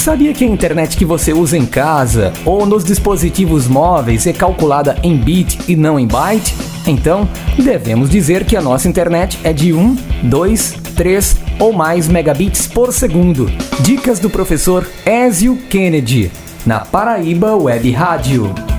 Sabia que a internet que você usa em casa ou nos dispositivos móveis é calculada em bit e não em byte? Então, devemos dizer que a nossa internet é de 1, 2, 3 ou mais megabits por segundo. Dicas do professor Ezio Kennedy, na Paraíba Web Rádio.